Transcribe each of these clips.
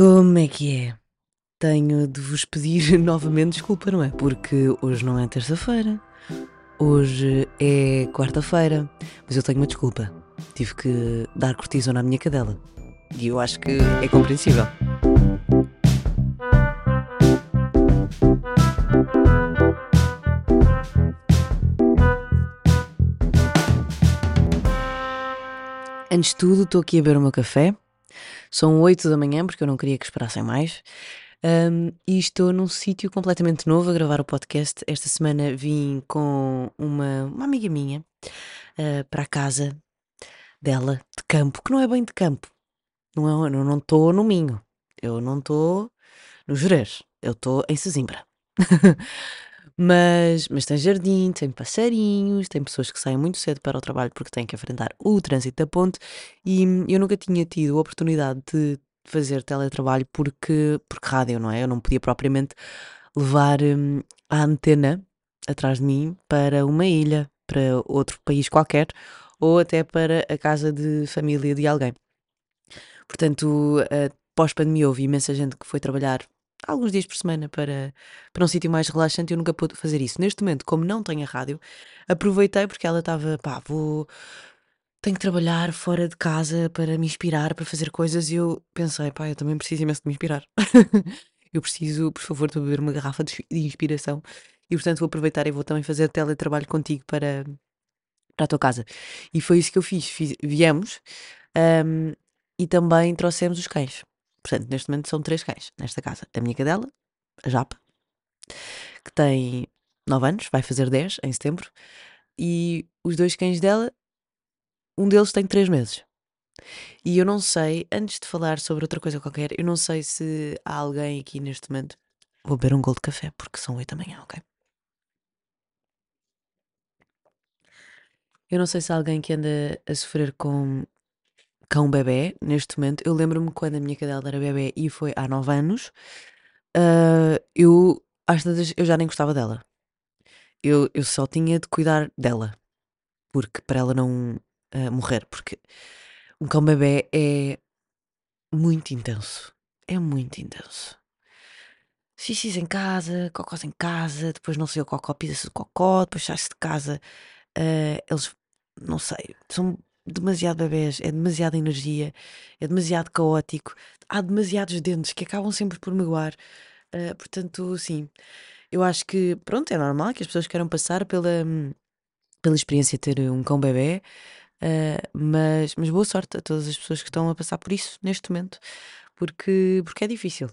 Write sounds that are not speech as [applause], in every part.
Como é que é? Tenho de vos pedir [laughs] novamente desculpa, não é? Porque hoje não é terça-feira, hoje é quarta-feira, mas eu tenho uma desculpa. Tive que dar cortisona à minha cadela. E eu acho que é compreensível. Antes de tudo, estou aqui a beber o meu café. São 8 da manhã, porque eu não queria que esperassem mais. Um, e estou num sítio completamente novo a gravar o podcast. Esta semana vim com uma, uma amiga minha uh, para a casa dela, de campo, que não é bem de campo. Não é, eu não estou no Minho, eu não estou no Jerez, eu estou em Sesimbra. [laughs] Mas, mas tem jardim, tem passarinhos, tem pessoas que saem muito cedo para o trabalho porque têm que enfrentar o trânsito da ponte e eu nunca tinha tido a oportunidade de fazer teletrabalho porque, porque rádio, não é? Eu não podia propriamente levar hum, a antena atrás de mim para uma ilha, para outro país qualquer ou até para a casa de família de alguém. Portanto, uh, pós-pandemia houve imensa gente que foi trabalhar alguns dias por semana para, para um sítio mais relaxante. Eu nunca pude fazer isso. Neste momento, como não tenho a rádio, aproveitei porque ela estava, pá, vou. Tenho que trabalhar fora de casa para me inspirar, para fazer coisas. E eu pensei, pá, eu também preciso imenso de me inspirar. [laughs] eu preciso, por favor, de beber uma garrafa de, inspiração. E portanto vou aproveitar e vou também fazer teletrabalho contigo para, para a tua casa. E foi isso que eu fiz. fiz viemos um, e também trouxemos os cães. Portanto, neste momento são três cães nesta casa. A minha cadela, a Japa, que tem 9 anos, vai fazer 10 em setembro, e os dois cães dela, um deles tem 3 meses. E eu não sei, antes de falar sobre outra coisa qualquer, eu não sei se há alguém aqui neste momento. Vou beber um gol de café porque são 8 da manhã, ok? Eu não sei se há alguém que anda a sofrer com cão bebê, neste momento. Eu lembro-me quando a minha cadela era bebê e foi há 9 anos, uh, eu, às tantas, eu já nem gostava dela. Eu, eu só tinha de cuidar dela, porque para ela não uh, morrer, porque um cão bebê é muito intenso. É muito intenso. Xixis em casa, cocós em casa, depois não sei o cocó, pisa-se o cocó, depois sai-se de casa. Uh, eles, não sei, são demasiado bebés, é demasiada energia, é demasiado caótico, há demasiados dentes que acabam sempre por magoar. Uh, portanto, sim, eu acho que, pronto, é normal que as pessoas queiram passar pela, pela experiência de ter um cão bebê, uh, mas, mas boa sorte a todas as pessoas que estão a passar por isso neste momento, porque, porque é difícil.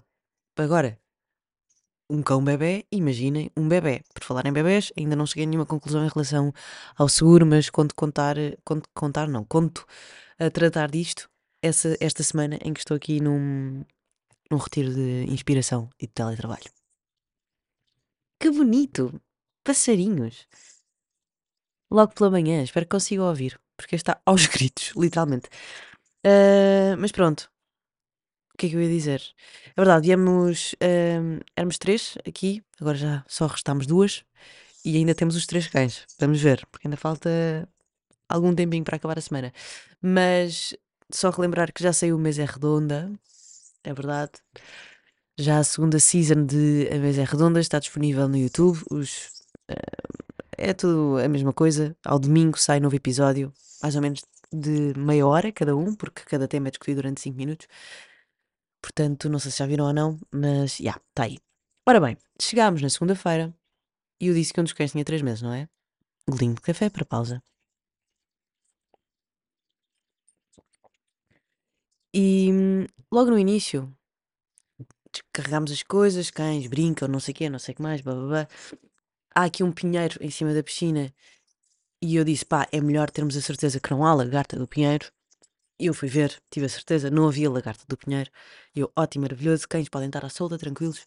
Agora, um cão bebê, imaginem um bebê. Por falar em bebés, ainda não cheguei a nenhuma conclusão em relação ao seguro, mas conto contar, conto contar, não, conto a tratar disto essa, esta semana em que estou aqui num, num retiro de inspiração e de teletrabalho. Que bonito! Passarinhos! Logo pela manhã, espero que consiga ouvir, porque está aos [laughs] gritos, literalmente. Uh, mas pronto, que é que eu ia dizer? É verdade, viemos, hum, éramos três aqui, agora já só restámos duas e ainda temos os três cães. Vamos ver, porque ainda falta algum tempinho para acabar a semana. Mas só relembrar que já saiu o mês é redonda, é verdade. Já a segunda season de A Mesa é Redonda está disponível no YouTube. Os, uh, é tudo a mesma coisa. Ao domingo sai novo episódio, mais ou menos de meia hora cada um, porque cada tema é discutido durante 5 minutos. Portanto, não sei se já viram ou não, mas já, yeah, está aí. Ora bem, chegámos na segunda-feira e eu disse que um dos cães tinha 3 meses, não é? Golinho de café para pausa. E logo no início, descarregámos as coisas, cães brincam, não sei o quê, não sei o que mais, blá blá blá. Há aqui um pinheiro em cima da piscina e eu disse, pá, é melhor termos a certeza que não há lagarta do pinheiro e eu fui ver, tive a certeza, não havia lagarta do Pinheiro. E eu, ótimo, maravilhoso, cães podem estar à solta, tranquilos.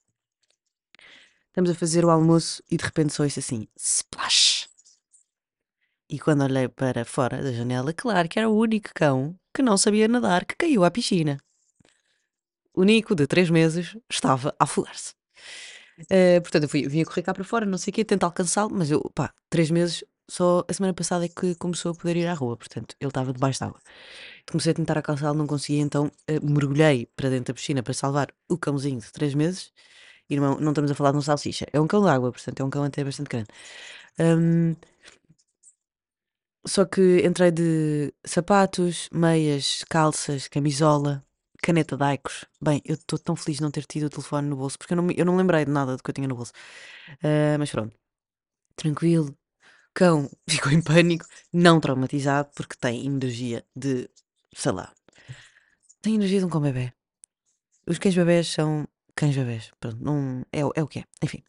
Estamos a fazer o almoço e de repente só isso assim, splash! E quando olhei para fora da janela, claro que era o único cão que não sabia nadar que caiu à piscina. O Nico, de 3 meses, estava a afogar-se. Uh, portanto, eu fui, vim a correr cá para fora, não sei o quê, tentar alcançá-lo, mas eu, pá, 3 meses, só a semana passada é que começou a poder ir à rua, portanto, ele estava debaixo d'água. Comecei a tentar acalçá-lo, não conseguia, então eh, mergulhei para dentro da piscina para salvar o cãozinho de 3 meses. Irmão, não estamos a falar de um salsicha, é um cão de água, portanto é um cão até bastante grande. Hum, só que entrei de sapatos, meias, calças, camisola, caneta de Aicos. Bem, eu estou tão feliz de não ter tido o telefone no bolso, porque eu não, eu não lembrei de nada do que eu tinha no bolso. Ah, mas pronto, tranquilo. Cão [laughs] ficou em pânico, não traumatizado, porque tem energia de, sei lá, tem energia de um cão bebê. Os cães bebés são cães bebés. Pronto, não, é, é o que é. Enfim.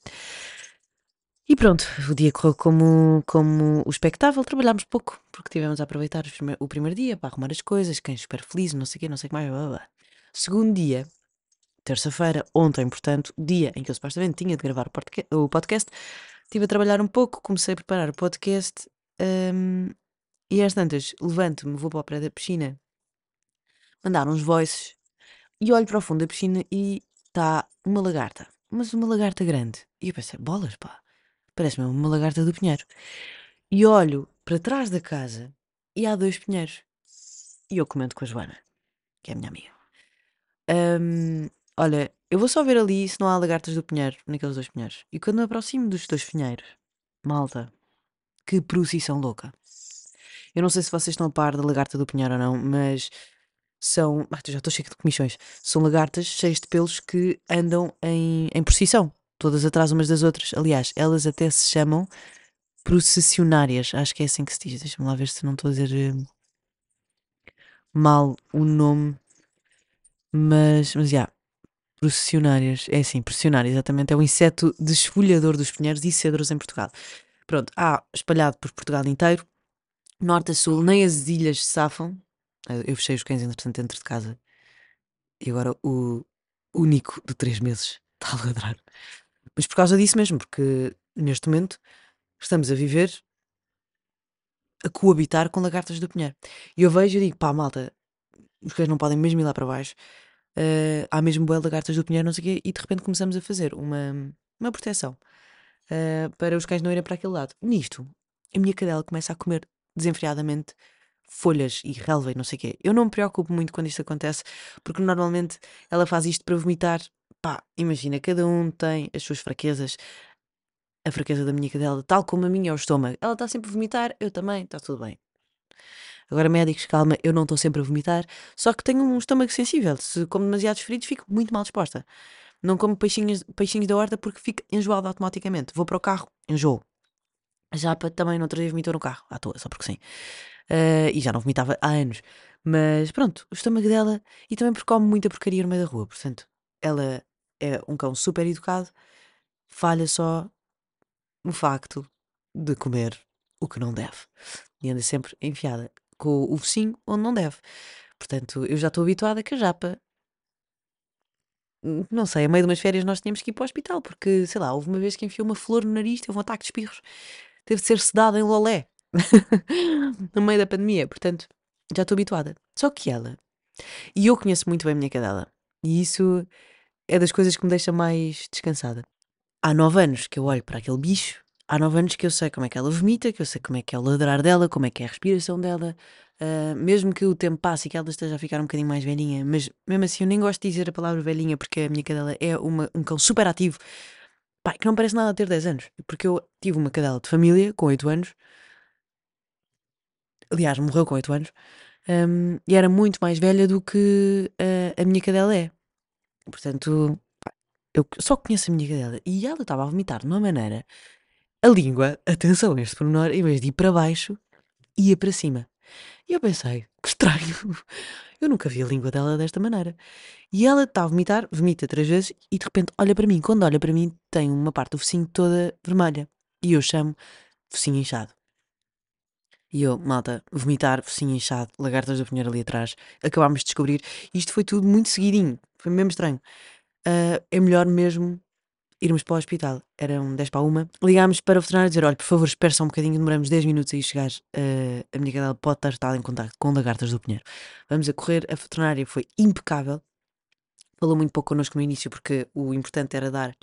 E pronto, o dia correu como, como o expectável. Trabalhámos pouco, porque tivemos a aproveitar o primeiro dia para arrumar as coisas, cães super felizes, não sei o quê, não sei o que mais. Blá, blá. Segundo dia, terça-feira, ontem, portanto, dia em que eu supostamente tinha de gravar o podcast, estive a trabalhar um pouco, comecei a preparar o podcast hum, e às tantas levanto-me, vou para o pé da piscina, mandar uns voices e olho para o fundo da piscina e está uma lagarta, mas uma lagarta grande. E eu pensei, bolas, pá, parece-me uma lagarta do pinheiro. E olho para trás da casa e há dois pinheiros. E eu comento com a Joana, que é a minha amiga. Hum, olha, eu vou só ver ali se não há lagartas do pinheiro, naqueles dois pinheiros. E quando me aproximo dos dois pinheiros, malta, que procissão louca. Eu não sei se vocês estão a par da lagarta do pinheiro ou não, mas são. Ah, já estou cheio de comichões. São lagartas cheias de pelos que andam em, em procissão, todas atrás umas das outras. Aliás, elas até se chamam processionárias. Acho que é assim que se diz. Deixa-me lá ver se não estou a dizer eh, mal o nome. Mas, mas já. processionárias. É assim, processionária, exatamente. É o inseto desfolhador dos pinheiros e cedros em Portugal. Pronto, há espalhado por Portugal inteiro, norte a sul, nem as ilhas se safam. Eh, Eu fechei os cães, entretanto, dentro de casa. E agora o único de três meses [laughs] está a ladrar. Mas por causa disso mesmo, porque neste momento estamos a viver, a coabitar com lagartas do pinheiro. E eu vejo e digo, pá, malta, os cães não podem mesmo ir lá para baixo. eh, há mesmo boas lagartas do pinheiro, não sei o quê, e de repente começamos a fazer uma, uma proteção eh, para os cães não irem para aquele lado. Nisto, a minha cadela começa a comer desenfreadamente folhas e relva e não sei o quê. Eu não me preocupo muito quando isto acontece, porque normalmente ela faz isto para vomitar. Pá, imagina, cada um tem as suas fraquezas. A fraqueza da minha cadela, tal como a minha é o estômago. Ela está sempre a vomitar, eu também, está tudo bem. Agora, médicos, calma, eu não estou sempre a vomitar, só que tenho um estômago sensível. Se como demasiados fritos, fico muito mal disposta. Não como peixinhos, peixinhos da horta porque fico enjoado automaticamente. Vou para o carro, enjoo. Japa também no outro dia vomitou no carro, à toa, só porque sim. Ah, e já não vomitava há anos. Mas pronto, o estômago dela, e também porque come muita porcaria no meio da rua, portanto, ela é um cão super educado, falha só no facto de comer o que não deve. E anda sempre enfiada com o focinho onde não deve. Portanto, eu já estou habituada que a japa Hum, Não sei, a meio de umas férias nós tínhamos que ir para o hospital, porque, sei lá, houve uma vez que enfiou uma flor no nariz, teve um ataque de espirros, teve de ser sedada em lolé, [laughs] no meio da pandemia, portanto, já estou habituada. Só que ela, e eu conheço muito bem a minha cadela, e isso é das coisas que me deixa mais descansada. Há nove anos que eu olho para aquele bicho, há nove anos que eu sei como é que ela vomita, que eu sei como é que é o ladrar dela, como é que é a respiração dela, ah, mesmo que o tempo passe e que ela esteja a ficar um bocadinho mais velhinha, mas mesmo assim eu nem gosto de dizer a palavra velhinha porque a minha cadela é uma- um cão super ativo, pá, que não parece nada ter 10 anos, porque eu tive uma cadela de família com 8 anos, aliás, morreu com 8 anos, hum, e era muito mais velha do que ah, a minha cadela é. Portanto, eu só conheço a minha cadela e ela estava a vomitar de uma maneira. A língua, atenção a este pormenor, em vez de ir para baixo, ia para cima. E eu pensei, que estranho, [laughs] eu nunca vi a língua dela desta maneira. E ela está a vomitar, vomita três vezes e de repente olha para mim. Quando olha para mim, tem uma parte do focinho toda vermelha. E eu chamo focinho inchado. E eu, malta, vomitar, focinho inchado, lagartas da pinheira ali atrás. Acabámos de descobrir. Isto foi tudo muito seguidinho. Foi mesmo estranho. Ah, é melhor mesmo irmos para o hospital. Eram 10 para uma. Ligámos para o veterinário dizer: olha, por favor, espere só um bocadinho, demoramos 10 minutos a ir chegar. eh, a minha cadela pode estar, em contato com lagartas do Pinheiro. Vamos a correr. A veterinária foi impecável. Falou muito pouco connosco no início, porque o importante era dar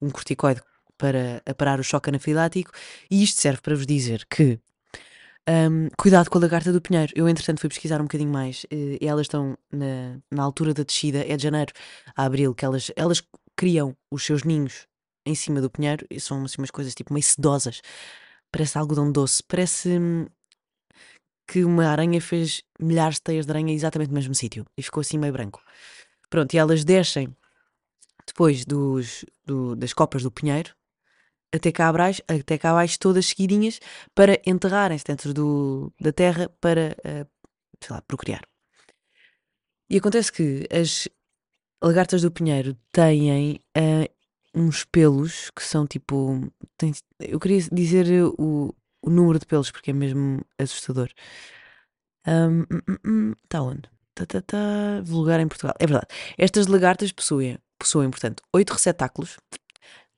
um corticoide para parar o choque anafilático. E isto serve para vos dizer que Um, cuidado com a lagarta do pinheiro. Eu, entretanto, fui pesquisar um bocadinho mais eh, e elas estão na, na altura da descida, é de janeiro a abril, que elas, elas criam os seus ninhos em cima do pinheiro e são assim, umas coisas tipo meio sedosas. Parece algodão doce. Parece hum, que uma aranha fez milhares de teias de aranha exatamente no mesmo sítio e ficou assim meio branco. Pronto, e elas descem depois dos, do- das copas do pinheiro até cá, abaixo, até cá abaixo, todas seguidinhas, para enterrarem-se dentro do, da terra para, eh, sei lá, procriar. E acontece que as lagartas do pinheiro têm eh, uns pelos que são tipo. eu queria dizer o, o número de pelos porque é mesmo assustador. Ahm, hum, hum, hum, Tá onde? Tá, tá, tá, vulgar em Portugal. É verdade. Estas lagartas possuem, possuem, portanto, oito receptáculos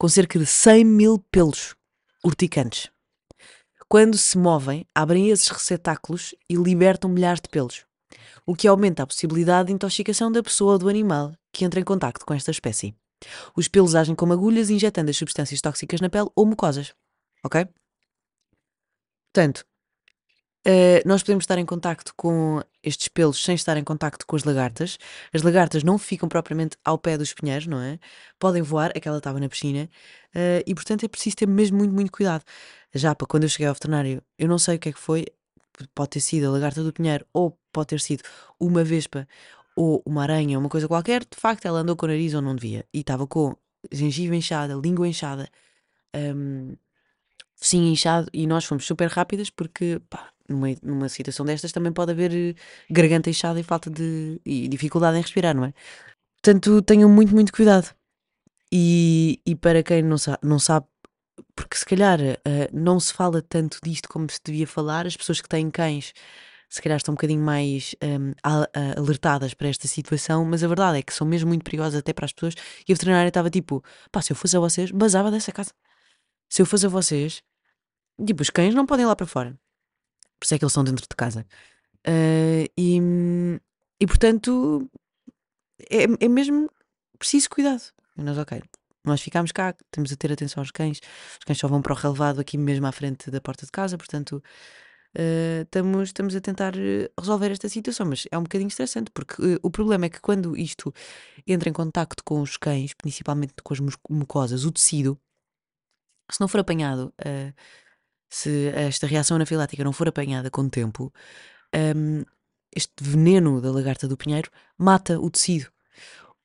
com cerca de 100 mil pelos urticantes. Quando se movem, abrem esses receptáculos e libertam milhares de pelos, o que aumenta a possibilidade de intoxicação da pessoa ou do animal que entra em contacto com esta espécie. Os pelos agem como agulhas, injetando as substâncias tóxicas na pele ou mucosas. Ok? Portanto, eh, nós podemos estar em contacto com estes pelos sem estar em contacto com as lagartas. As lagartas não ficam propriamente ao pé dos pinheiros, não é? Podem voar, aquela estava na piscina, eh, e portanto é preciso ter mesmo muito, muito cuidado. Já para quando eu cheguei ao veterinário, eu não sei o que é que foi, pode ter sido a lagarta do pinheiro, ou pode ter sido uma vespa, ou uma aranha, uma coisa qualquer. De facto, ela andou com o nariz onde não devia, e estava com gengiva inchada, língua inchada. hum, focinho inchado e nós fomos super rápidas porque pá, numa, numa situação destas também pode haver eh, garganta inchada e falta de e dificuldade em respirar, não é? Portanto, tenham muito, muito cuidado. E, e para quem não, sa não sabe, porque se calhar eh, não se fala tanto disto como se devia falar, as pessoas que têm cães se calhar estão um bocadinho mais a- a- alertadas para esta situação, mas a verdade é que são mesmo muito perigosas até para as pessoas. E a veterinária estava tipo: pá, se eu fosse a vocês, basava dessa casa. Se eu fosse a vocês, tipo, os cães não podem ir lá para fora. Por isso é que eles estão dentro de casa. Ah, e, e portanto, é, é mesmo preciso cuidado. E nós, ok, nós ficámos cá, temos a ter atenção aos cães. Os cães só vão para o relevado aqui mesmo à frente da porta de casa, portanto, ah, estamos, estamos a tentar resolver esta situação. Mas é um bocadinho estressante, porque eh, o problema é que quando isto entra em contacto com os cães, principalmente com as mucosas, o tecido, se não for apanhado. ah, se esta reação anafilática não for apanhada com tempo, hum, este veneno da lagarta do pinheiro mata o tecido.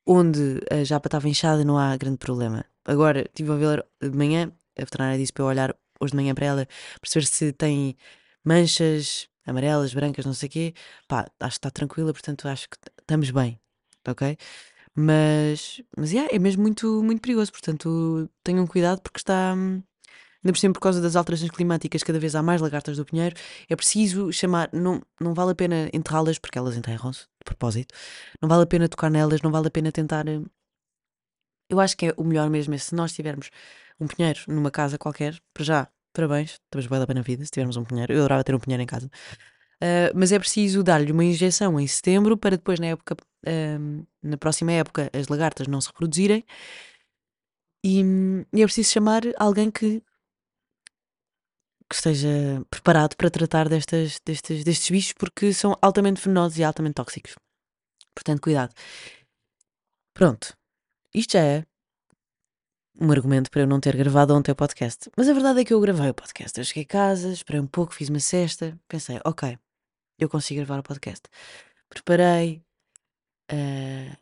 Onde a japa estava inchada não há grande problema. Agora, estive a ver de manhã, a veterinária disse para eu olhar hoje de manhã para ela, perceber se tem manchas amarelas, brancas, não sei o quê. Pá, acho que está tranquila, portanto acho que estamos bem, ok? Mas, mas yeah, é mesmo muito, muito perigoso, portanto tenham cuidado porque está... Ainda por cima, por causa das alterações climáticas, cada vez há mais lagartas do pinheiro. É preciso chamar. Não, não vale a pena enterrá-las, porque elas enterram-se, de propósito. Não vale a pena tocar nelas, não vale a pena tentar. eh, Eu acho que é o melhor mesmo é se nós tivermos um pinheiro numa casa qualquer, para já, parabéns, estamos bem da pena vida se tivermos um pinheiro. Eu adorava ter um pinheiro em casa. Ah, mas é preciso dar-lhe uma injeção em setembro para depois, na época, ahm, na próxima época, as lagartas não se reproduzirem. E, e é preciso chamar alguém que que esteja preparado para tratar destas, destes, destes bichos porque são altamente venenosos e altamente tóxicos. Portanto, cuidado. Pronto. Isto já é um argumento para eu não ter gravado ontem o podcast. Mas a verdade é que eu gravei o podcast. Eu cheguei a casa, esperei um pouco, fiz uma cesta, pensei, ok, eu consigo gravar o podcast. Preparei, ah,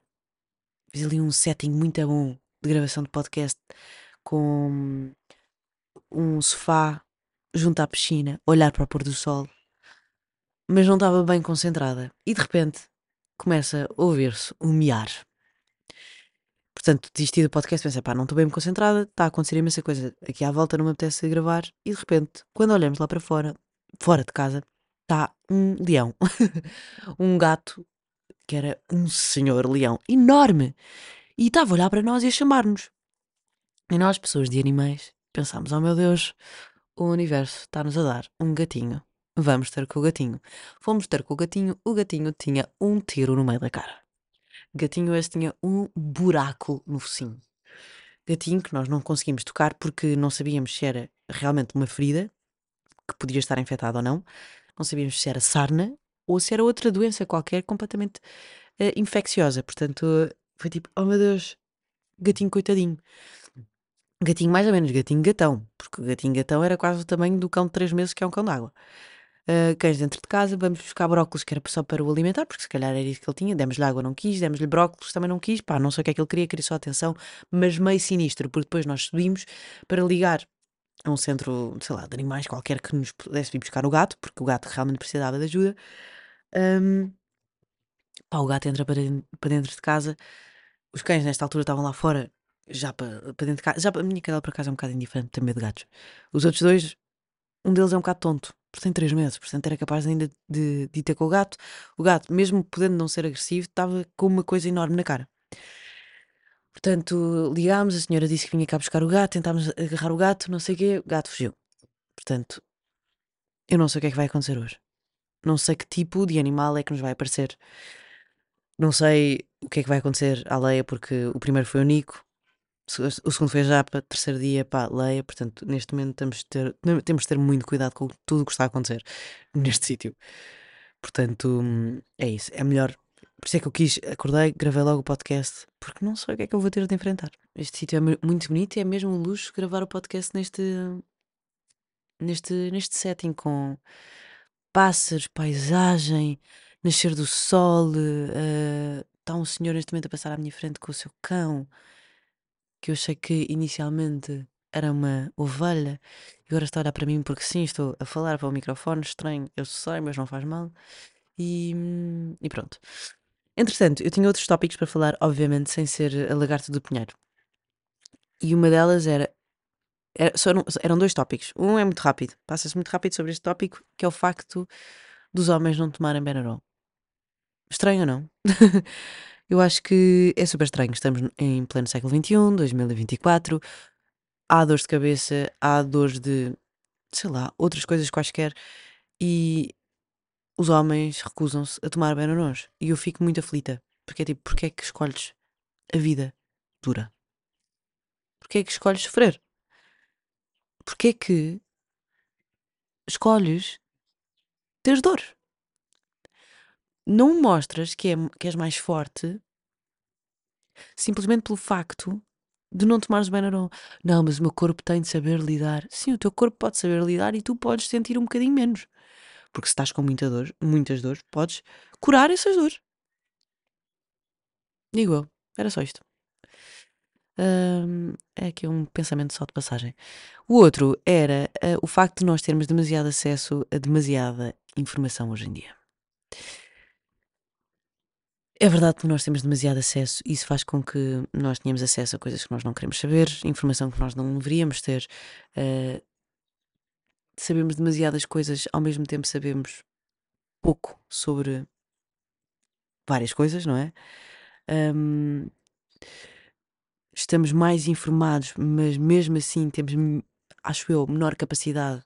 fiz ali um setting muito bom de gravação de podcast com um sofá junto à piscina, olhar para o pôr do sol, mas não estava bem concentrada. E de repente começa a ouvir-se um miar. Portanto, desisti do podcast, pensei, pá, não estou bem concentrada, está a acontecer imensa coisa aqui à volta, não me apetece gravar. E de repente, quando olhamos lá para fora, fora de casa, está um leão. [laughs] um gato que era um senhor leão enorme. E estava a olhar para nós e a chamar-nos. E nós, pessoas de animais, pensámos, oh meu Deus, o universo está-nos a dar um gatinho. Vamos ter com o gatinho. Fomos ter com o gatinho, o gatinho tinha um tiro no meio da cara. Gatinho esse tinha um buraco no focinho. Gatinho que nós não conseguimos tocar porque não sabíamos se era realmente uma ferida que podia estar infectado ou não. Não sabíamos se era sarna ou se era outra doença qualquer completamente uh, infecciosa. Portanto, foi tipo, oh meu Deus, gatinho coitadinho. Gatinho mais ou menos, gatinho gatão, porque o gatinho gatão era quase o tamanho do cão de 3 meses, que é um cão d'água. Uh, cães dentro de casa, vamos buscar brócolis, que era só para o alimentar, porque se calhar era isso que ele tinha. Demos-lhe água, não quis, demos-lhe brócolis, também não quis. Pá, não sei o que é que ele queria, queria só atenção, mas meio sinistro, porque depois nós subimos para ligar a um centro, sei lá, de animais qualquer que nos pudesse vir buscar o gato, porque o gato realmente precisava de ajuda. Um, pá, o gato entra para dentro de casa. Os cães, nesta altura, estavam lá fora já para, para dentro de casa. Já para, a minha cadela, por acaso, é um bocado indiferente, tem medo de gatos. Os outros dois, um deles é um bocado tonto, porque tem três meses, portanto era capaz ainda de, de ir ter com o gato. O gato, mesmo podendo não ser agressivo, estava com uma coisa enorme na cara. Portanto, ligámos, a senhora disse que vinha cá buscar o gato, tentámos agarrar o gato, não sei o quê, o gato fugiu. Portanto, eu não sei o que é que vai acontecer hoje. Não sei que tipo de animal é que nos vai aparecer. Não sei o que é que vai acontecer à Leia, porque o primeiro foi o Nico, o segundo foi Japa, terceiro dia, pá, Leia, portanto, neste momento temos de ter, temos de ter muito cuidado com tudo o que está a acontecer [laughs] neste sítio. Portanto, é isso, é melhor. Por isso é que eu quis, acordei, gravei logo o podcast, porque não sei o que é que eu vou ter de enfrentar. Este sítio é muito bonito e é mesmo um luxo gravar o podcast neste, neste, neste setting com pássaros, paisagem, nascer do sol, uh, está um senhor neste momento a passar à minha frente com o seu cão que eu achei que inicialmente era uma ovelha e agora está a olhar para mim porque sim, estou a falar para o microfone, estranho, eu sei, mas não faz mal. E, e pronto. Entretanto, eu tinha outros tópicos para falar, obviamente, sem ser a lagarta do pinheiro. E uma delas era. era eram, eram dois tópicos. Um é muito rápido, passa-se muito rápido sobre este tópico, que é o facto dos homens não tomarem Benarol. Estranho ou não? [laughs] Eu acho que é super estranho. Estamos em pleno século XXI, 2024. Há dores de cabeça, há dores de, sei lá, outras coisas quaisquer. E os homens recusam-se a tomar Benarons. E eu fico muito aflita. Porque é tipo, porque é que escolhes a vida dura? Porque é que escolhes sofrer? Porque é que escolhes ter dor? Não mostras que, é, que és mais forte simplesmente pelo facto de não tomares o Benaron. Não, mas o meu corpo tem de saber lidar. Sim, o teu corpo pode saber lidar e tu podes sentir um bocadinho menos. Porque se estás com muita dor, muitas dores, podes curar essas dores. Digo eu. Era só isto. é aqui um pensamento só de passagem. O outro era uh, o facto de nós termos demasiado acesso a demasiada informação hoje em dia. É verdade que nós temos demasiado acesso e isso faz com que nós tenhamos acesso a coisas que nós não queremos saber, informação que nós não deveríamos ter. Uh, sabemos demasiadas coisas, ao mesmo tempo sabemos pouco sobre várias coisas, não é? Um, estamos mais informados, mas mesmo assim temos, acho eu, menor capacidade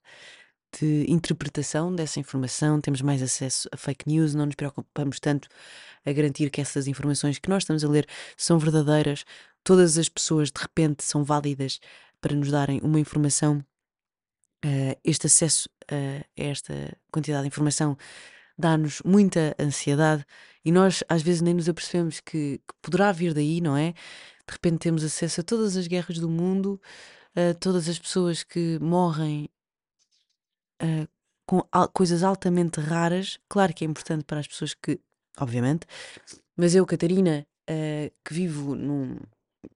de interpretação dessa informação, temos mais acesso a fake news, não nos preocupamos tanto a garantir que essas informações que nós estamos a ler são verdadeiras, todas as pessoas de repente são válidas para nos darem uma informação. Uh, este acesso uh, a esta quantidade de informação dá-nos muita ansiedade e nós às vezes nem nos apercebemos que, que, poderá vir daí, não é? De repente temos acesso a todas as guerras do mundo, a todas as pessoas que morrem uh, com al coisas altamente raras. Claro que é importante para as pessoas que obviamente. Mas eu, Catarina, uh, que vivo num,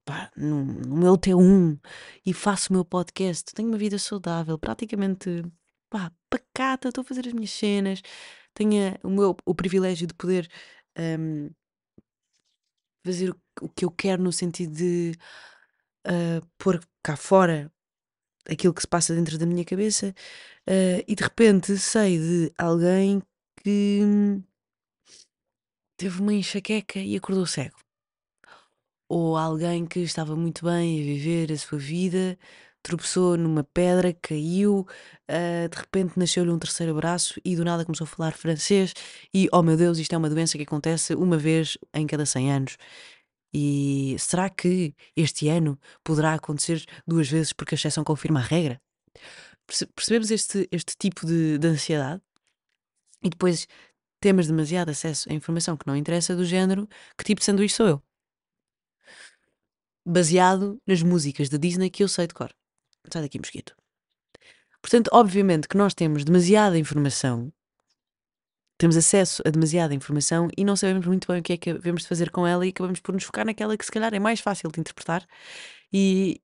pá, num, no meu T1 e faço o meu podcast, tenho uma vida saudável, praticamente pá, pacata, estou a fazer as minhas cenas, tenho o, meu, o privilégio de poder um, fazer o, o, que eu quero no sentido de uh, pôr cá fora aquilo que se passa dentro da minha cabeça uh, e de repente sei de alguém que teve uma enxaqueca e acordou cego. Ou alguém que estava muito bem a viver a sua vida, tropeçou numa pedra, caiu, uh, de repente nasceu-lhe um terceiro braço e do nada começou a falar francês. E, oh meu Deus, isto é uma doença que acontece uma vez em cada 100 anos. E será que este ano poderá acontecer duas vezes porque a exceção confirma a regra? Perce- Percebemos este, este tipo de, de ansiedade e depois temos demasiado acesso a informação que não interessa do género que tipo de sanduíche sou eu. Baseado nas músicas da Disney que eu sei de cor. Sai daqui, mosquito. Portanto, obviamente que nós temos demasiada informação, temos acesso a demasiada informação e não sabemos muito bem o que é que devemos de fazer com ela e acabamos por nos focar naquela que se calhar é mais fácil de interpretar e,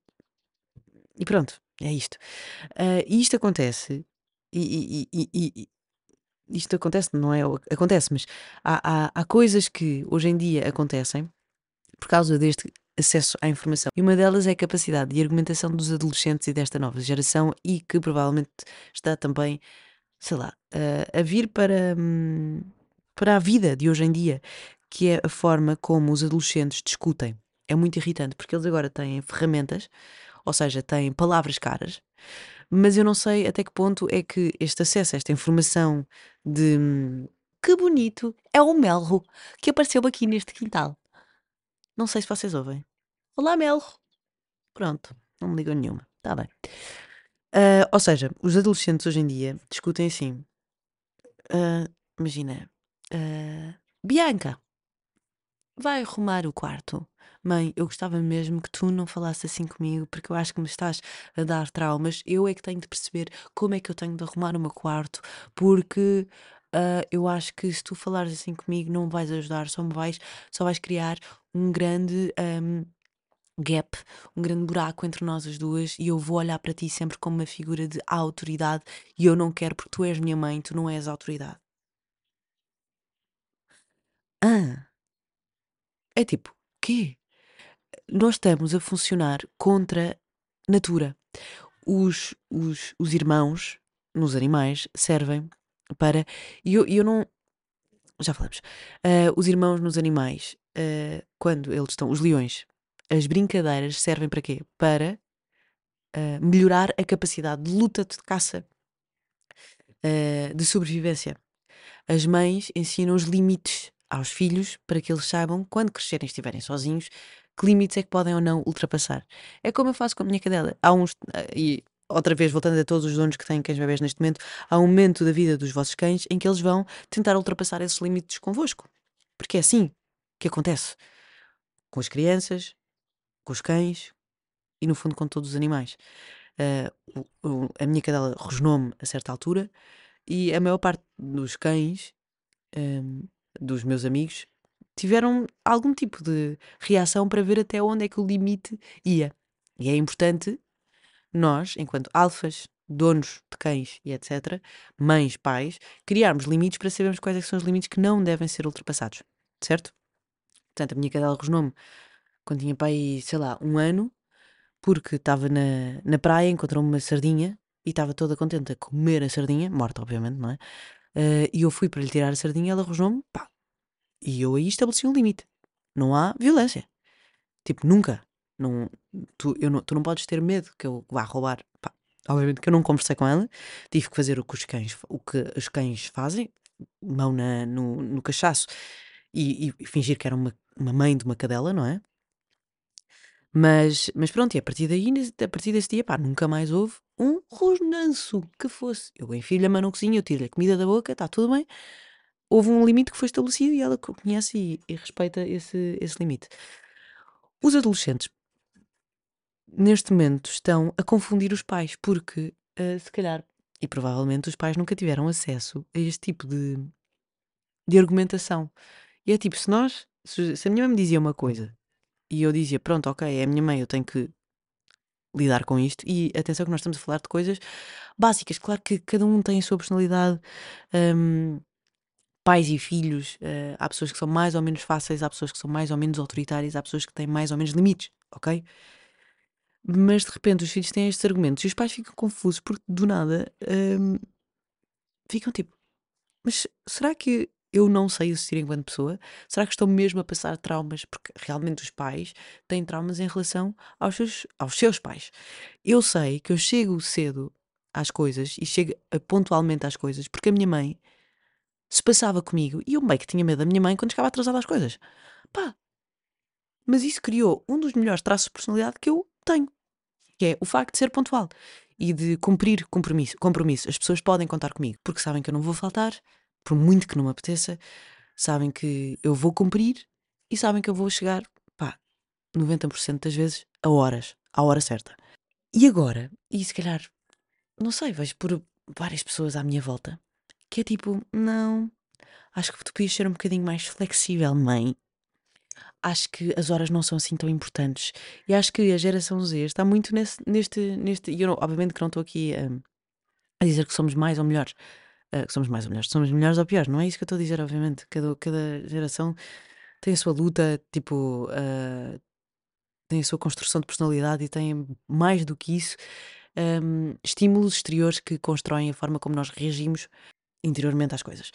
e pronto, é isto. Ah, e isto acontece, e- e- e- isto acontece, não é? Acontece, mas há, há, há coisas que hoje em dia acontecem por causa deste acesso à informação. E uma delas é a capacidade de argumentação dos adolescentes e desta nova geração e que provavelmente está também, sei lá, a, a vir para, hum, para a vida de hoje em dia, que é a forma como os adolescentes discutem. É muito irritante porque eles agora têm ferramentas, ou seja, têm palavras caras, mas eu não sei até que ponto é que este acesso a esta informação de hum, que bonito é o melro que apareceu aqui neste quintal. Não sei se vocês ouvem. Olá, Melro. Pronto, não me ligam nenhuma. Está bem. Ah, ou seja, os adolescentes hoje em dia discutem assim. ah, imagina. ah, Bianca, vai arrumar o quarto. Mãe, eu gostava mesmo que tu não falasses assim comigo, porque eu acho que me estás a dar traumas. Eu é que tenho de perceber como é que eu tenho de arrumar o meu quarto, porque ah, eu acho que se tu falares assim comigo não me vais ajudar, só me vais, só vais criar um grande ahm, gap, um grande buraco entre nós as duas e eu vou olhar para ti sempre como uma figura de autoridade e eu não quero porque tu és minha mãe, tu não és autoridade. Ah, é tipo, quê? Nós estamos a funcionar contra natura. Os, os, os irmãos nos animais servem para. E eu, eu não. Já falamos. Ah, os irmãos nos animais, ah, quando eles estão. Os leões, as brincadeiras servem para quê? Para ah, melhorar a capacidade de luta, de caça, ah, de sobrevivência. As mães ensinam os limites aos filhos para que eles saibam, quando crescerem estiverem sozinhos, que limites é que podem ou não ultrapassar. É como eu faço com a minha cadela. Há uns. ah, E outra vez, voltando a todos os donos que têm cães bebés neste momento, há um momento da vida dos vossos cães em que eles vão tentar ultrapassar esses limites convosco. Porque é assim que acontece com as crianças, com os cães e, no fundo, com todos os animais. Ah, o- o- a minha cadela rosnou-me a certa altura e a maior parte dos cães hum, dos meus amigos tiveram algum tipo de reação para ver até onde é que o limite ia. E é importante nós, enquanto alfas, donos de cães e etc., mães, pais, criarmos limites para sabermos quais é são os limites que não devem ser ultrapassados. Certo? Portanto, a minha cadela rosnou-me quando tinha pai, sei lá, um ano, porque estava na, na praia, encontrou-me uma sardinha e estava toda contente a comer a sardinha, morta, obviamente, não é? Eh, e eu fui para lhe tirar a sardinha, ela rosnou-me, pá. E eu aí estabeleci um limite. Não há violência. Tipo, nunca. Não, tu, eu não, tu não podes ter medo que eu vá roubar. Pá, obviamente que eu não conversei com ela, tive que fazer o que os cães, o que os cães fazem, mão na, no, no cachaço e, e fingir que era uma, uma mãe de uma cadela, não é? Mas, mas pronto, e a partir daí, a partir desse dia, pá, nunca mais houve um rosnanço que fosse. Eu enfio-lhe a mão na eu tiro-lhe a comida da boca, está tudo bem. Houve um limite que foi estabelecido e ela co- conhece e, e respeita esse, esse limite. Os adolescentes, neste momento, estão a confundir os pais, porque, ah, se calhar, e provavelmente, os pais nunca tiveram acesso a este tipo de, de argumentação. E é tipo, se nós, se, se a minha mãe me dizia uma coisa e eu dizia, pronto, ok, é a minha mãe, eu tenho que lidar com isto. E atenção que nós estamos a falar de coisas básicas. Claro que cada um tem a sua personalidade. hum, pais e filhos, eh, há pessoas que são mais ou menos fáceis, há pessoas que são mais ou menos autoritárias, há pessoas que têm mais ou menos limites, ok? Mas de repente os filhos têm estes argumentos e os pais ficam confusos porque do nada hum, ficam tipo, mas será que eu não sei existir enquanto pessoa? Será que estou mesmo a passar traumas? Porque realmente os pais têm traumas em relação aos seus, aos seus pais. Eu sei que eu chego cedo às coisas e chego eh, pontualmente às coisas porque a minha mãe se passava comigo e eu meio que tinha medo da minha mãe quando chegava atrasada às coisas. Pá, mas isso criou um dos melhores traços de personalidade que eu tenho, que é o facto de ser pontual. e de cumprir compromisso, compromisso. As pessoas podem contar comigo porque sabem que eu não vou faltar, por muito que não me apeteça, sabem que eu vou cumprir e sabem que eu vou chegar, pá, 90% das vezes a horas, à hora certa. E agora, e se calhar, não sei, vejo por várias pessoas à minha volta que é tipo, não, acho que tu podias ser um bocadinho mais flexível, mãe. Acho que as horas não são assim tão importantes. E acho que a geração Z está muito nesse, neste. neste e eu, obviamente, que não estou aqui hum, a dizer que somos mais ou melhores. Uh, que somos mais ou melhores. Somos melhores ou piores. Não é isso que eu estou a dizer, obviamente. Cada, cada geração tem a sua luta, tipo. uh, tem a sua construção de personalidade e tem mais do que isso. hum, estímulos exteriores que constroem a forma como nós reagimos interiormente às coisas.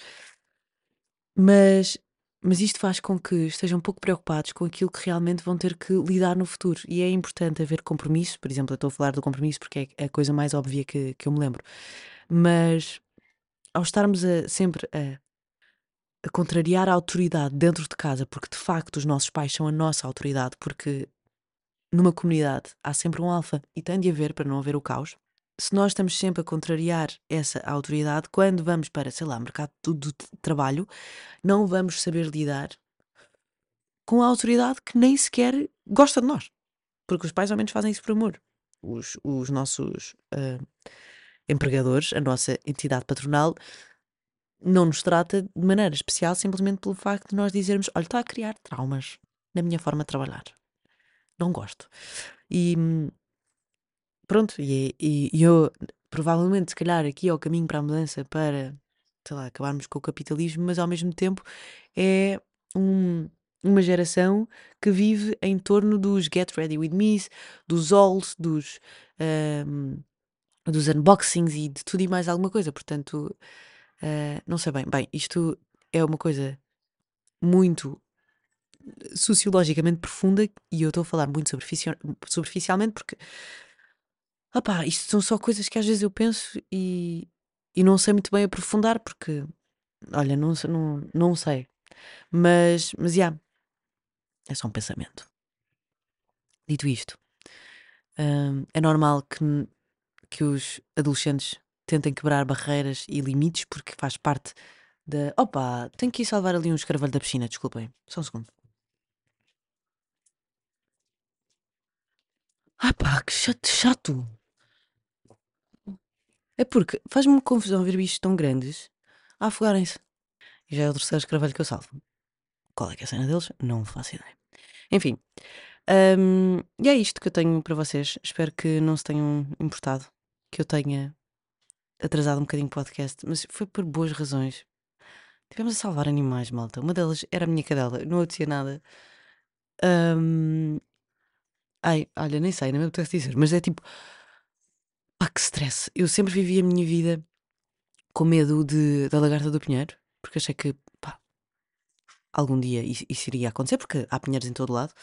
Mas, mas isto faz com que estejam um pouco preocupados com aquilo que realmente vão ter que lidar no futuro. E é importante haver compromisso. Por exemplo, eu estou a falar do compromisso porque é a coisa mais óbvia que, que eu me lembro. Mas ao estarmos a- sempre a, a contrariar a autoridade dentro de casa, porque de facto os nossos pais são a nossa autoridade, porque numa comunidade há sempre um alfa e tem de haver para não haver o caos. Se nós estamos sempre a contrariar essa autoridade, quando vamos para, sei lá, mercado do, trabalho, não vamos saber lidar com a autoridade que nem sequer gosta de nós. Porque os pais ao menos fazem isso por amor. Os, os nossos ah, empregadores, a nossa entidade patronal, não nos trata de maneira especial simplesmente pelo facto de nós dizermos: olha, está a criar traumas na minha forma de trabalhar. Não gosto. E hum, pronto, e, é- e- e eu provavelmente, se calhar, aqui é o caminho para a mudança para, sei lá, acabarmos com o capitalismo, mas ao mesmo tempo é um- uma geração que vive em torno dos Get Ready With Me, dos Alls, dos, hum, dos unboxings e de tudo e mais alguma coisa. Portanto, ah, não sei bem. Bem, isto é uma coisa muito sociologicamente profunda e eu estou a falar muito superfici- superficialmente porque opá, isto são só coisas que às vezes eu penso e, e não sei muito bem aprofundar porque olha, não, não, não sei. Mas, mas já, é só um pensamento. Dito isto, hum, é normal que, que os adolescentes tentem quebrar barreiras e limites porque faz parte da. Opa, tenho que ir salvar ali um escarvalho da piscina, desculpem. Só um segundo. Ah pá, que chato, chato. É porque faz-me confusão ver bichos tão grandes a afogarem-se. E já é o terceiro escarvalho que eu salvo. Qual é que é a cena deles? Não faço ideia. Enfim, hum, e é isto que eu tenho para vocês. Espero que não se tenham importado que eu tenha atrasado um bocadinho o podcast, mas foi por boas razões. Tivemos a salvar animais, malta. Uma delas era a minha cadela, não acontecia nada. Hum, ai, olha, nem sei, nem me apetece dizer, mas é tipo, pá, que stress. Eu sempre vivi a minha vida com medo de, da lagarta do pinheiro, porque achei que, pá, algum dia isso, isso iria acontecer, porque há pinheiros em todo lado.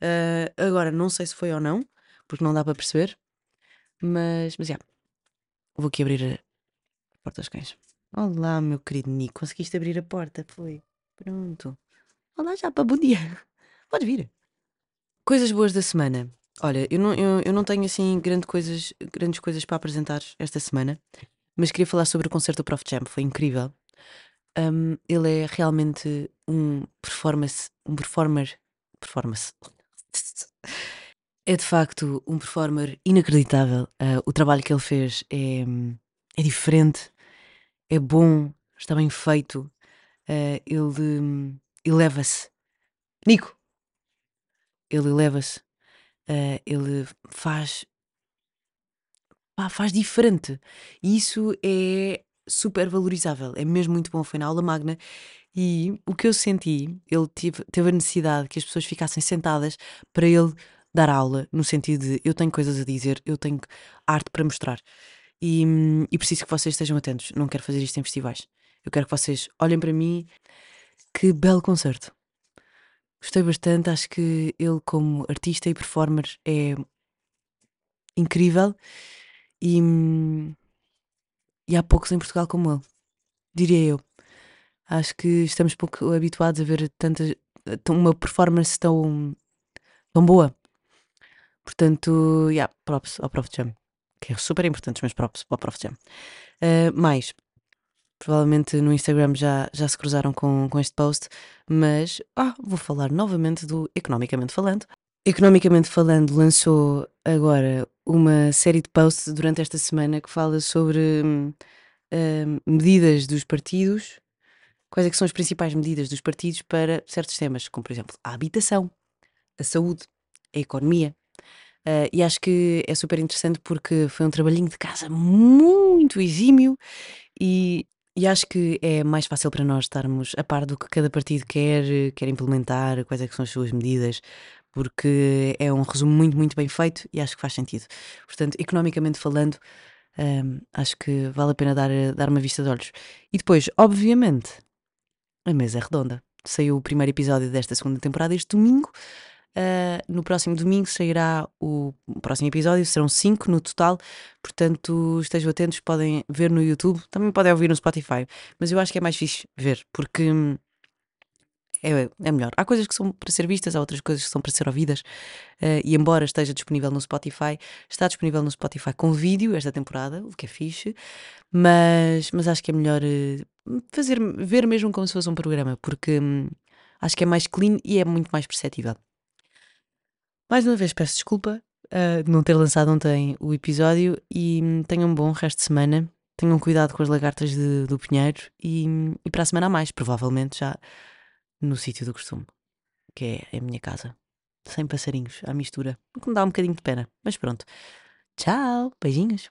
Ah, agora, não sei se foi ou não, porque não dá para perceber, mas, mas, já, vou aqui abrir a porta dos cães. Olá, meu querido Nico, conseguiste abrir a porta? Foi. Pronto. Olá, Japa, bom dia. [laughs] Podes vir. Coisas boas da semana. Olha, eu não, eu, eu não tenho assim grande coisas, grandes coisas para apresentar esta semana, mas queria falar sobre o concerto do Prof Jam, foi incrível. Um, ele é realmente um performance, um performer, performance. É de facto um performer inacreditável. Uh, o trabalho que ele fez é, é diferente, é bom, está bem feito. Uh, ele hum, eleva-se. Nico! Ele eleva-se. Uh, ele faz. pá, faz diferente. Isso é super valorizável. É mesmo muito bom. Foi na aula magna. E o que eu senti, ele teve a necessidade que as pessoas ficassem sentadas para ele dar aula, no sentido de eu tenho coisas a dizer, eu tenho arte para mostrar. E, hum, e preciso que vocês estejam atentos. Não quero fazer isto em festivais. Eu quero que vocês olhem para mim. Que belo concerto. Gostei bastante. Acho que ele, como artista e performer, é incrível. E, hum, e há poucos em Portugal como ele, diria eu. Acho que estamos pouco habituados a ver tanta, uma performance tão, tão boa. Portanto, yeah, props ao Prof Jam. que é super importante meus props para o Prof Jam. Uh, mais, provavelmente no Instagram já, já se cruzaram com, com este post, mas ah, vou falar novamente do Economicamente Falando. Economicamente Falando lançou agora uma série de posts durante esta semana que fala sobre hum, hum, medidas dos partidos, quais é que são as principais medidas dos partidos para certos temas, como por exemplo a habitação, a saúde, a economia. Uh, e acho que é super interessante porque foi um trabalhinho de casa muito exímio e, e acho que é mais fácil para nós estarmos a par do que cada partido quer, quer implementar, quais é são as suas medidas, porque é um resumo muito, muito bem feito e acho que faz sentido. Portanto, economicamente falando, um, acho que vale a pena dar, dar uma vista de olhos. E depois, obviamente, a mesa é redonda. Saiu o primeiro episódio desta segunda temporada este domingo. Uh, no próximo domingo sairá o, próximo episódio, serão cinco no total, portanto estejam atentos, podem ver no YouTube, também podem ouvir no Spotify, mas eu acho que é mais fixe ver, porque hum, é, é melhor. Há coisas que são para ser vistas, há outras coisas que são para ser ouvidas. Uh, e embora esteja disponível no Spotify, está disponível no Spotify com vídeo esta temporada, o que é fixe. Mas, mas acho que é melhor uh, fazer, ver mesmo como se fosse um programa, porque um, acho que é mais clean e é muito mais perceptível. Mais uma vez peço desculpa uh, de não ter lançado ontem o episódio e um, tenham um bom resto de semana. Tenham cuidado com as lagartas de, do Pinheiro e, e para a semana a mais, provavelmente já no sítio do costume, que é a minha casa. Sem passarinhos, à mistura. O que me dá um bocadinho de pena. Mas pronto. Tchau, beijinhos.